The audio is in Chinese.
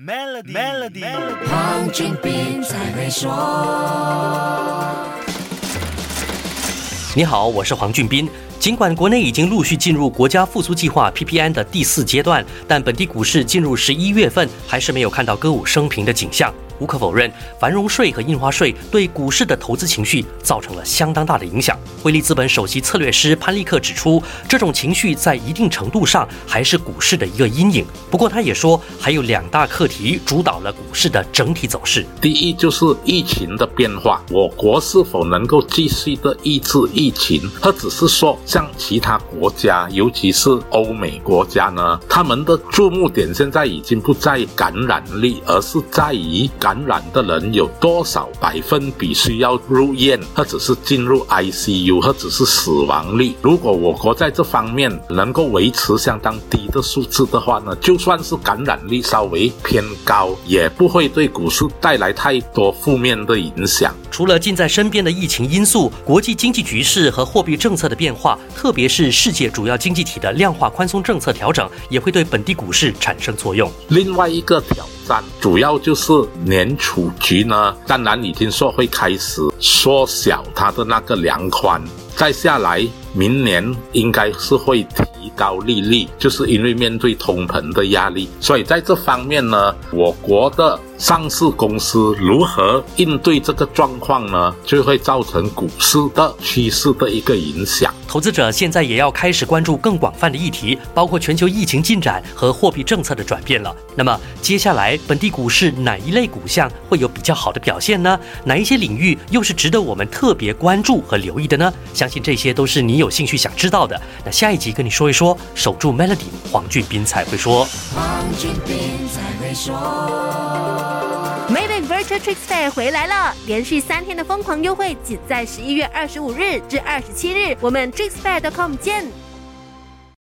Melody，Melody，黄俊斌才会说。你好，我是黄俊斌。尽管国内已经陆续进入国家复苏计划 PPN 的第四阶段，但本地股市进入十一月份还是没有看到歌舞升平的景象。无可否认，繁荣税和印花税对股市的投资情绪造成了相当大的影响。汇利资本首席策略师潘立克指出，这种情绪在一定程度上还是股市的一个阴影。不过，他也说，还有两大课题主导了股市的整体走势。第一就是疫情的变化，我国是否能够继续的抑制疫情，或只是说像其他国家，尤其是欧美国家呢？他们的注目点现在已经不在感染力，而是在于。感染的人有多少百分比需要入院，或者是进入 ICU，或者是死亡率？如果我国在这方面能够维持相当低的数字的话呢，就算是感染率稍微偏高，也不会对股市带来太多负面的影响。除了近在身边的疫情因素，国际经济局势和货币政策的变化，特别是世界主要经济体的量化宽松政策调整，也会对本地股市产生作用。另外一个挑战。主要就是年储局呢，当然已经说会开始缩小它的那个量宽，再下来明年应该是会提高利率，就是因为面对通膨的压力，所以在这方面呢，我国的。上市公司如何应对这个状况呢？就会造成股市的趋势的一个影响。投资者现在也要开始关注更广泛的议题，包括全球疫情进展和货币政策的转变了。那么接下来本地股市哪一类股项会有比较好的表现呢？哪一些领域又是值得我们特别关注和留意的呢？相信这些都是你有兴趣想知道的。那下一集跟你说一说，守住 Melody，黄俊斌才会说。黄俊斌才会说。MAYBE Virtual Tricks Fair 回来了，连续三天的疯狂优惠，仅在十一月二十五日至二十七日，我们 TricksFair.com 见。